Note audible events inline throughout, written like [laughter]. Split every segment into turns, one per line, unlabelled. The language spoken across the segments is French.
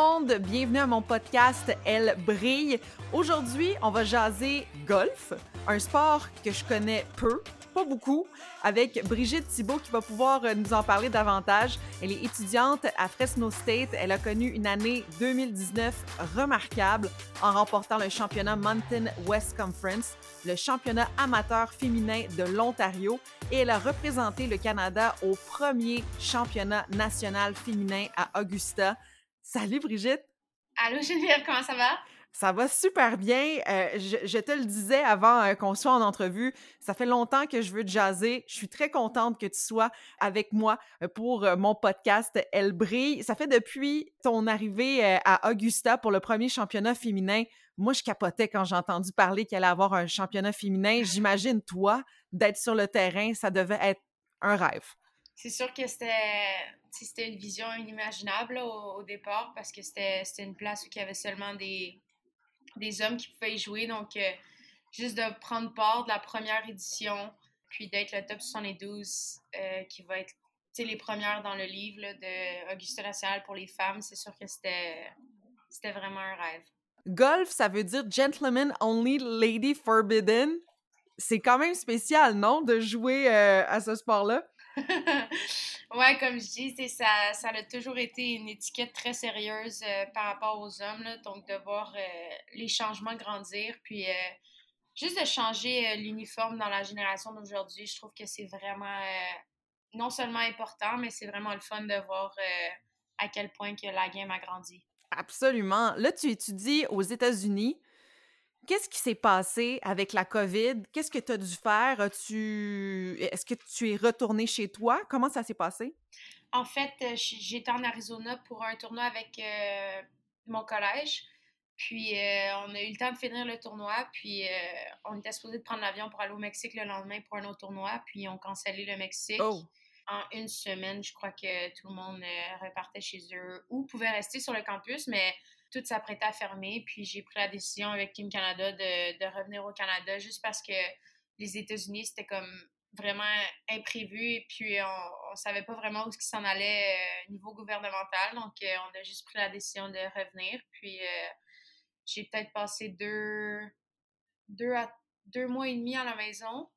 monde, bienvenue à mon podcast Elle brille. Aujourd'hui, on va jaser golf, un sport que je connais peu, pas beaucoup, avec Brigitte Thibault qui va pouvoir euh, nous en parler davantage. Elle est étudiante à Fresno State. Elle a connu une année 2019 remarquable en remportant le championnat Mountain West Conference, le championnat amateur féminin de l'Ontario et elle a représenté le Canada au premier championnat national féminin à Augusta. Salut Brigitte!
Allô Geneviève, comment ça va?
Ça va super bien. Euh, je, te le disais avant euh, qu'on soit en entrevue, ça fait longtemps que je veux te jaser. Je suis très contente que tu sois avec moi euh, pour mon podcast Elle brille. Ça fait depuis ton arrivée à Augusta pour le premier championnat féminin. Moi, je capotais quand j'ai entendu parler qu'il allait avoir un championnat féminin. J'imagine, toi, d'être sur le terrain, ça devait être un rêve.
C'est sûr que c'était une vision inimaginable au, départ parce que c'était une place où il y avait seulement des, des hommes qui pouvaient y jouer. Donc, euh, juste de prendre part de la première édition, puis d'être le top 72 euh, qui va être les premières dans le livre de Auguste National pour les femmes, c'est sûr que c'était vraiment un rêve.
Golf, ça veut dire gentleman only, lady forbidden. C'est quand même spécial, non, de jouer euh, à ce sport-là? [laughs]
ouais, comme je dis, ça, ça a toujours été une étiquette très sérieuse euh, par rapport aux hommes. donc, de voir euh, les changements grandir, puis euh, juste de changer l'uniforme dans la génération d'aujourd'hui, je trouve que c'est vraiment non seulement important, mais c'est vraiment le fun de voir à quel point que la game a grandi.
Absolument. Là, tu étudies aux États-Unis. Qu'est-ce qui s'est passé avec la COVID? Qu'est-ce que tu as dû faire? Est-ce que tu es retourné chez toi? Comment ça s'est passé?
En fait, euh, j'étais en Arizona pour un tournoi avec euh, mon collège. Puis, euh, on a eu le temps de finir le tournoi. Puis, on était supposé de prendre l'avion pour aller au Mexique le lendemain pour un autre tournoi. Puis, on cancellé le Mexique. Oh! En une semaine, je crois que tout le monde repartait chez eux ou pouvait rester sur le campus. Mais tout s'apprêtait à fermer. Puis j'ai pris la décision avec Team Canada de, revenir au Canada juste parce que les États-Unis, c'était comme vraiment imprévu et puis on, ne savait pas vraiment où ce qui s'en allait au euh, niveau gouvernemental. Donc euh, on a juste pris la décision de revenir. Puis euh, j'ai peut-être passé deux, deux, à, deux mois et demi à la maison.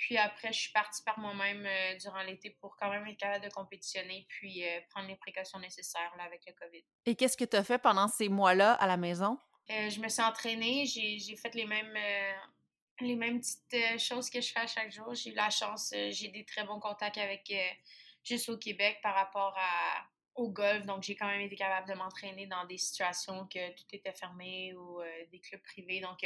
Puis après, je suis partie par moi-même euh, durant l'été pour quand même être capable de compétitionner puis euh, prendre les précautions nécessaires là, avec le COVID.
Et qu'est-ce que tu as fait pendant ces mois-là à la maison?
Euh, je me suis entraînée, j'ai fait les mêmes, les mêmes petites choses que je fais à chaque jour. J'ai eu la chance, j'ai des très bons contacts avec juste au Québec par rapport à, au golf. Donc, j'ai quand même été capable de m'entraîner dans des situations que tout était fermé ou des clubs privés. Donc,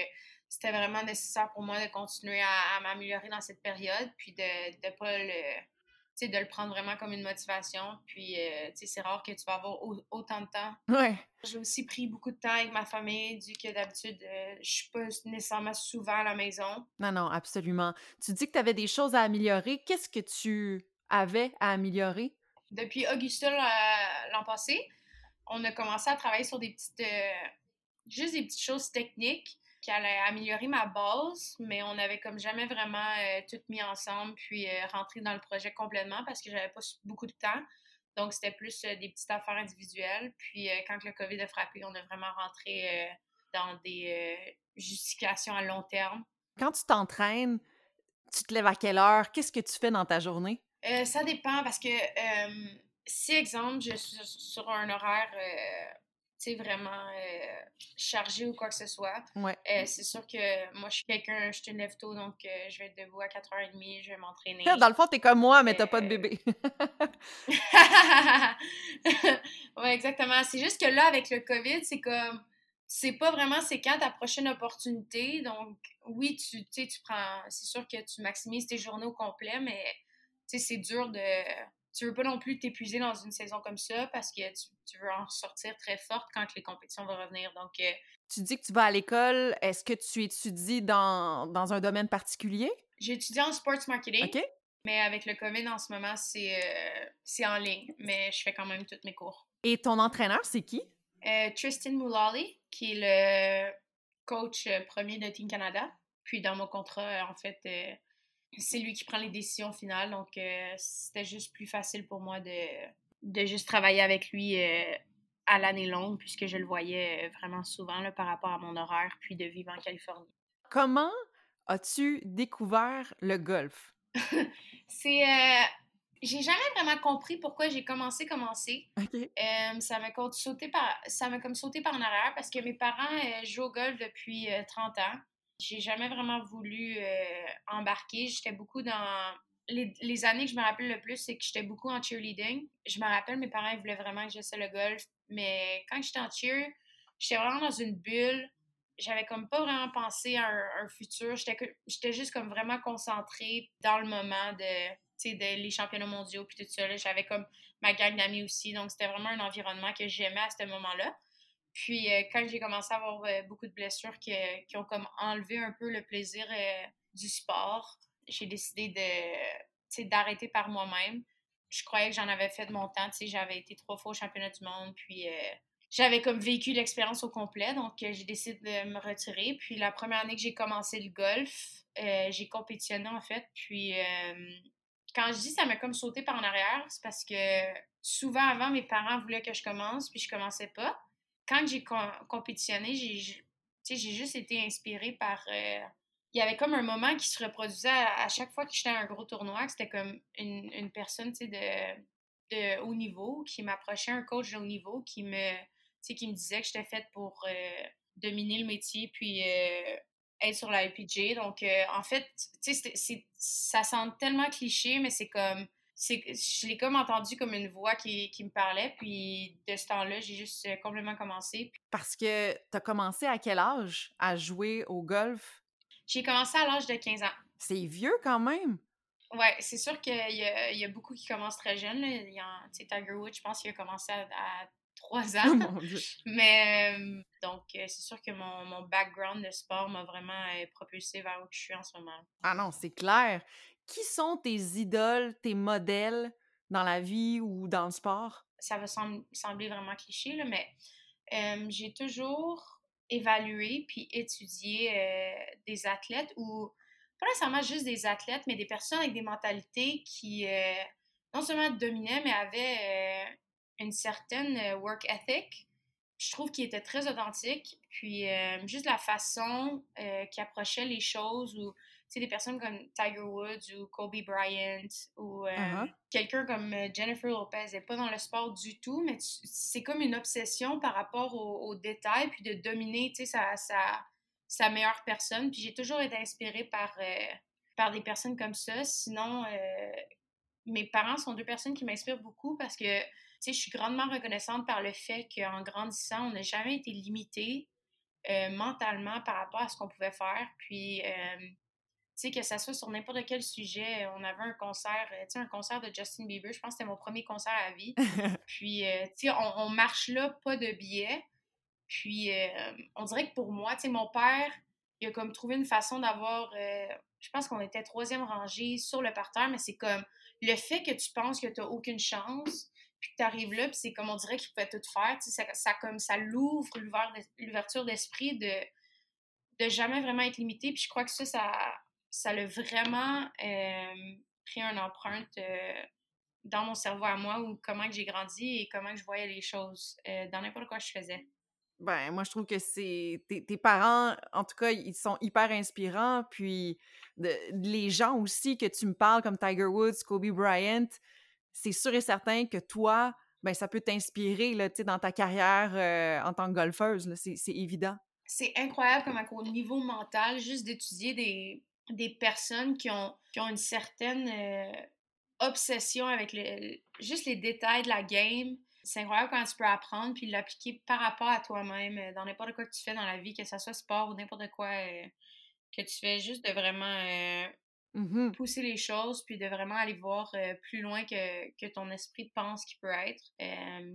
c'était vraiment nécessaire pour moi de continuer à, m'améliorer dans cette période, puis de ne pas le, de le prendre vraiment comme une motivation. Puis, euh, c'est rare que tu vas avoir autant de temps.
Ouais.
J'ai aussi pris beaucoup de temps avec ma famille, du que d'habitude, euh, je suis pas nécessairement souvent à la maison.
Non, non, absolument. Tu dis que tu avais des choses à améliorer. Qu'est-ce que tu avais à améliorer?
Depuis Augusta l'an passé, on a commencé à travailler sur des petites... Euh, juste des petites choses techniques qui allait améliorer ma base, mais on avait comme jamais vraiment euh, tout mis ensemble puis euh, rentré dans le projet complètement parce que j'avais pas beaucoup de temps. Donc, c'était plus euh, des petites affaires individuelles. Puis, quand le COVID a frappé, on a vraiment rentré dans des justifications à long terme.
Quand tu t'entraînes, tu te lèves à quelle heure? Qu'est-ce que tu fais dans ta journée?
ça dépend parce que si, exemple, je suis sur un horaire vraiment euh, chargé ou quoi que ce soit.
Ouais.
Euh, c'est sûr que moi, je suis quelqu'un, je te lève tôt, donc euh, je vais être debout à 4h30, je vais m'entraîner.
Dans le fond, t'es comme moi, mais t'as pas de bébé. [laughs]
ouais, exactement. C'est juste que là, avec le COVID, c'est comme c'est pas vraiment c'est quand ta prochaine opportunité. Donc, oui, tu, tu prends. C'est sûr que tu maximises tes journées au complet, mais c'est dur de tu veux pas non plus t'épuiser dans une saison comme ça parce que tu, veux en sortir très forte quand les compétitions vont revenir. Donc, euh,
tu dis que tu vas à l'école. Est-ce que tu étudies dans, dans un domaine particulier?
J'ai étudié en sports marketing.
OK.
Mais avec le COVID en ce moment, c'est euh, en ligne. Mais je fais quand même tous mes cours.
Et ton entraîneur, c'est qui?
Euh, Tristan Moulali, qui est le coach premier de Team Canada. Puis dans mon contrat, en fait, c'est lui qui prend les décisions finales. Donc, euh, c'était juste plus facile pour moi de, de juste travailler avec lui euh, à l'année longue, puisque je le voyais vraiment souvent là, par rapport à mon horaire, puis de vivre en Californie.
Comment as-tu découvert le golf? [laughs]
c'est. Euh, j'ai jamais vraiment compris pourquoi j'ai commencé commencé.
OK.
Euh, ça m'a comme sauté par ça m'a comme sauté par en arrière parce que mes parents euh, jouent au golf depuis 30 ans. J'ai jamais vraiment voulu embarquer. J'étais beaucoup dans les, les, années que je me rappelle le plus, c'est que j'étais beaucoup en cheerleading. Je me rappelle, mes parents voulaient vraiment que j'essaie le golf, mais quand j'étais en cheer, j'étais vraiment dans une bulle j'avais comme pas vraiment pensé à un, futur. J'étais juste comme vraiment concentrée dans le moment de, de les championnats mondiaux puis tout ça. J'avais comme ma gang d'amis aussi. Donc, c'était vraiment un environnement que j'aimais à ce moment-là. Puis, euh, quand j'ai commencé à avoir euh, beaucoup de blessures qui, ont comme enlevé un peu le plaisir euh, du sport, j'ai décidé de, d'arrêter par moi-même. Je croyais que j'en avais fait de mon temps. J'avais été trois fois au championnat du monde. Puis, j'avais comme vécu l'expérience au complet, donc j'ai décidé de me retirer. Puis la première année que j'ai commencé le golf, j'ai compétitionné en fait. Puis quand je dis ça m'a comme sauté par en arrière, c'est parce que souvent avant, mes parents voulaient que je commence, puis je commençais pas. Quand j'ai compétitionné, j'ai juste été inspirée par. il y avait comme un moment qui se reproduisait à, chaque fois que j'étais à un gros tournoi, que c'était comme une, une personne de, de haut niveau qui m'approchait, un coach de haut niveau qui me qui me disait que j'étais faite pour euh, dominer le métier puis euh, être sur la LPG. Donc, euh, en fait, ça semble tellement cliché, mais c'est comme. Je l'ai comme entendu comme une voix qui, qui me parlait, puis de ce temps-là, j'ai juste complètement commencé.
Parce que tu as commencé à quel âge à jouer au golf?
J'ai commencé à l'âge de 15 ans.
C'est vieux quand même!
Ouais, c'est sûr qu'il y, y, a beaucoup qui commencent très jeunes. Il y a, Tiger Woods, je pense qu'il a commencé à trois [laughs] ans. Oh Mais euh, donc, euh, c'est sûr que mon, mon, background de sport m'a vraiment euh, propulsé vers où je suis en ce moment.
Ah non, c'est clair. Qui sont tes idoles, tes modèles dans la vie ou dans le sport?
Ça va sembler vraiment cliché, mais j'ai toujours évalué puis étudié des athlètes ou pas nécessairement juste des athlètes, mais des personnes avec des mentalités qui non seulement dominaient, mais avaient une certaine work ethic. Je trouve qu'il était très authentique. Puis juste la façon euh, qu'il approchait les choses ou sais, des personnes comme Tiger Woods ou Kobe Bryant ou uh-huh. quelqu'un comme Jennifer Lopez n'est pas dans le sport du tout, mais c'est comme une obsession par rapport aux, détails puis de dominer, tu sais, sa, sa, sa, meilleure personne. Puis j'ai toujours été inspirée par, par des personnes comme ça. Sinon, mes parents sont deux personnes qui m'inspirent beaucoup parce que je suis grandement reconnaissante par le fait qu'en grandissant, on n'a jamais été limité euh, mentalement par rapport à ce qu'on pouvait faire. Puis, euh, tu sais, que ça soit sur n'importe quel sujet, on avait un concert, euh, tu sais, un concert de Justin Bieber, je pense que c'était mon premier concert à vie. [laughs] Puis, tu sais, on, marche là, pas de billets. Puis, on dirait que pour moi, tu sais, mon père, il a comme trouvé une façon d'avoir, je pense qu'on était troisième rangée sur le parterre, mais c'est comme le fait que tu penses que tu n'as aucune chance, puis tu arrives là, puis c'est comme on dirait qu'il pouvait tout faire. Ça, ça, comme, ça l'ouvre l'ouverture d'esprit de, de jamais vraiment être limité. Puis je crois que ça, ça, ça l'a vraiment euh, pris une empreinte euh, dans mon cerveau à moi, ou comment que j'ai grandi et comment que je voyais les choses euh, dans n'importe quoi que je faisais.
Ben, moi, je trouve que c'est. Tes, parents, en tout cas, ils sont hyper inspirants. Puis, les gens aussi que tu me parles, comme Tiger Woods, Kobe Bryant, c'est sûr et certain que toi, ben, ça peut t'inspirer dans ta carrière en tant que golfeuse. C'est évident.
C'est incroyable comme au niveau mental, juste d'étudier des, des, personnes qui ont, qui ont une certaine euh, obsession avec le, juste les détails de la game. C'est incroyable quand tu peux apprendre puis l'appliquer par rapport à toi-même euh, dans n'importe quoi que tu fais dans la vie, que ce soit sport ou n'importe quoi que tu fais, juste de vraiment
Mmh
pousser les choses, puis de vraiment aller voir euh, plus loin que, que, ton esprit pense qu'il peut être.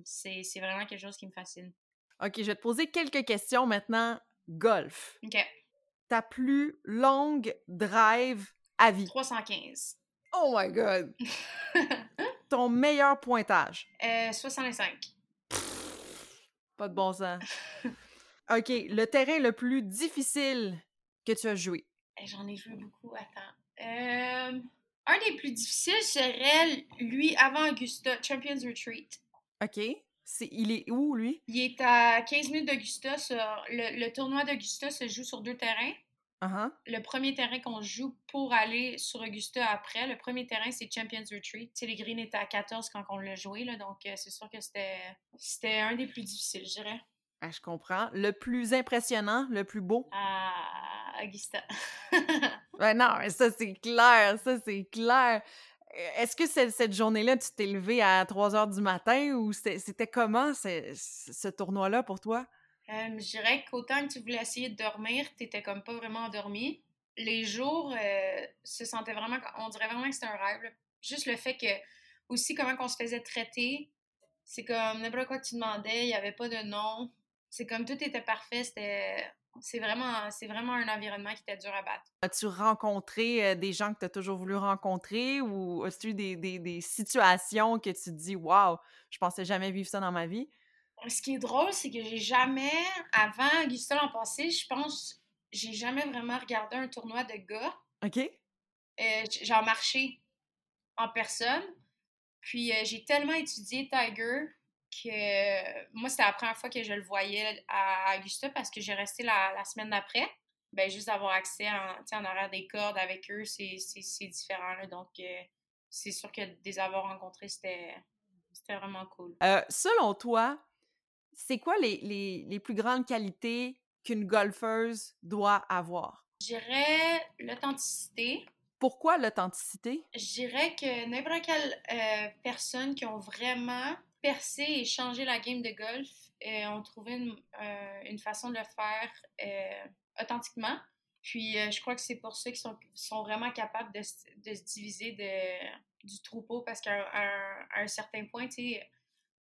c'est vraiment quelque chose qui me fascine.
OK, je vais te poser quelques questions maintenant. Golf.
OK.
Ta plus longue drive à vie?
315.
Oh my God! [laughs] Ton meilleur pointage?
Euh, 65.
pas de bon sens. [laughs] OK, le terrain le plus difficile que tu as joué?
Eh, j'en ai joué beaucoup. Attends. Euh, un des plus difficiles serait, lui, avant Augusta, Champions Retreat.
OK. Il est où, lui?
Il est à 15 minutes d'Augusta. Le, le, tournoi d'Augusta se joue sur deux terrains.
Uh-huh.
Le premier terrain qu'on joue pour aller sur Augusta après, le premier terrain, c'est Champions Retreat. sais, les greens étaient à 14 quand on l'a joué, là, donc euh, c'est sûr que c'était un des plus difficiles, je dirais.
Ah, je comprends. Le plus impressionnant, le plus beau?
À Augusta. [laughs]
ben non, ça c'est clair, ça c'est clair. Est-ce que cette journée-là, tu t'es levé à 3 heures du matin ou c'était comment ce tournoi-là pour toi?
Je dirais qu'autant que tu voulais essayer de dormir, tu n'étais comme pas vraiment endormi. Les jours euh, se sentaient vraiment, on dirait vraiment que c'était un rêve. Juste le fait que, aussi comment on se faisait traiter, c'est comme n'importe quoi que tu demandais, il n'y avait pas de nom. C'est comme tout était parfait, c'était c'est vraiment, c'est vraiment un environnement qui était dur à battre.
As-tu rencontré euh, des gens que tu as toujours voulu rencontrer ou as-tu eu des, des, des, situations que tu te dis, waouh, je pensais jamais vivre ça dans ma vie?
ce qui est drôle, c'est que j'ai jamais, avant Augusta l'an passé, je pense, j'ai jamais vraiment regardé un tournoi de gars.
OK.
Euh, genre marché en personne. Puis euh, j'ai tellement étudié Tiger que moi, c'était la première fois que je le voyais à Augusta parce que j'ai resté la, semaine d'après. Ben, juste d'avoir accès en, en arrière des cordes avec eux, c'est différent. Là. Donc, euh, c'est sûr que de les avoir rencontrés, c'était vraiment cool.
selon toi, c'est quoi les, les, plus grandes qualités qu'une golfeuse doit avoir?
Je dirais l'authenticité.
Pourquoi l'authenticité?
Je dirais que n'importe quelle euh, personne qui ont vraiment percé et changé la game de golf euh, ont trouvé une, euh, une, façon de le faire authentiquement. Puis je crois que c'est pour ceux qui sont, sont vraiment capables de, de se diviser de, du troupeau parce qu'à un, un, certain point, tu sais,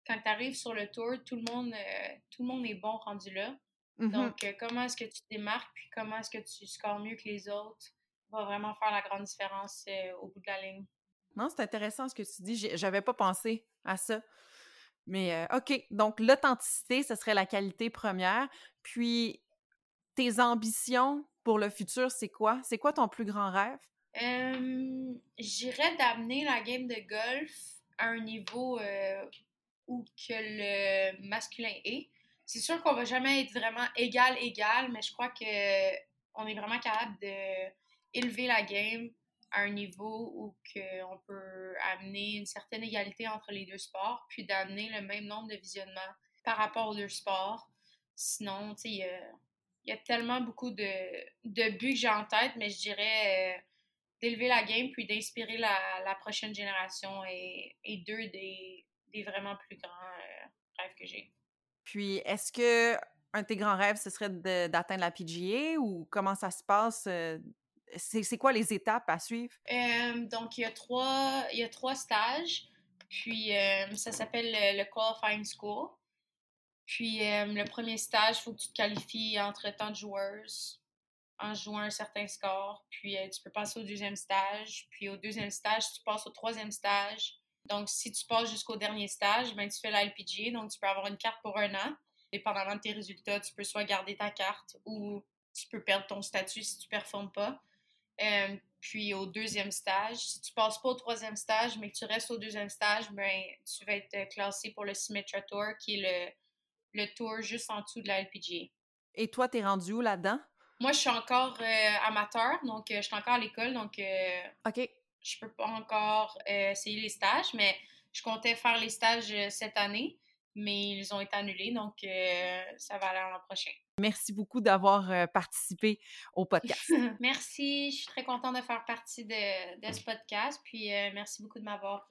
quand tu arrives sur le tour, tout le monde, euh, tout le monde est bon rendu là. Mm-hmm. Donc, euh, comment est-ce que tu démarques, puis comment est-ce que tu scores mieux que les autres, va vraiment faire la grande différence euh, au bout de la ligne.
Non, c'est intéressant ce que tu dis. J'avais pas pensé à ça. Mais OK, donc l'authenticité, ce serait la qualité première. Puis, tes ambitions pour le futur, c'est quoi? C'est quoi ton plus grand rêve?
J'irais d'amener la game de golf à un niveau où que le masculin est. C'est sûr qu'on va jamais être vraiment égal égal, mais je crois que on est vraiment capable de élever la game un niveau où on peut amener une certaine égalité entre les deux sports, puis d'amener le même nombre de visionnements par rapport aux deux sports. Sinon, tu sais, il y, a tellement beaucoup de, de buts que j'ai en tête, mais je dirais euh, d'élever la game puis d'inspirer la, la, prochaine génération et, deux des, des vraiment plus grands euh, rêves que j'ai.
Puis, est-ce que un de tes grands rêves, ce serait d'atteindre la PGA ou comment ça se passe? C'est quoi les étapes à suivre?
donc, il y, a trois, il y a trois stages. Puis, ça s'appelle le, Qualifying School. Puis, le premier stage, il faut que tu te qualifies entre tant de joueurs en jouant un certain score. Puis, euh, tu peux passer au deuxième stage. Puis, au deuxième stage, tu passes au troisième stage. Donc, si tu passes jusqu'au dernier stage, ben, tu fais la LPGA, donc tu peux avoir une carte pour un an. Dépendamment de tes résultats, tu peux soit garder ta carte ou tu peux perdre ton statut si tu ne performes pas. Euh, puis au deuxième stage, si tu passes pas au troisième stage, mais que tu restes au deuxième stage, ben, tu vas être classé pour le Symmetra Tour, qui est le, le tour juste en dessous de la LPGA.
Et toi, tu es rendu où là-dedans?
Moi, je suis encore euh, amateur, donc euh, je suis encore à l'école, donc
OK
je peux pas encore euh, essayer les stages, mais je comptais faire les stages euh, cette année, mais ils ont été annulés, donc euh, ça va aller l'an prochain.
Merci beaucoup d'avoir participé au podcast. [laughs]
merci, je suis très contente de faire partie de, de ce podcast, puis merci beaucoup de m'avoir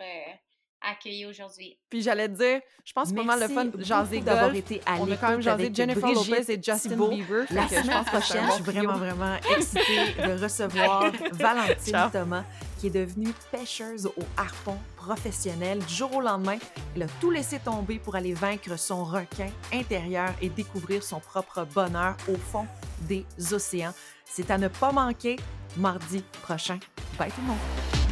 accueilli aujourd'hui.
Puis j'allais te dire, je pense que c'est pas mal le fun de jaser d'avoir été à On a quand même jasé Jennifer Lopez et Justin Bieber.
La semaine prochaine, je suis vraiment, vraiment excitée de recevoir [laughs] Valentine Thomas, est devenue pêcheuse au harpon professionnelle. Du jour au lendemain, elle a tout laissé tomber pour aller vaincre son requin intérieur et découvrir son propre bonheur au fond des océans. C'est à ne pas manquer mardi prochain. Bye tout le monde!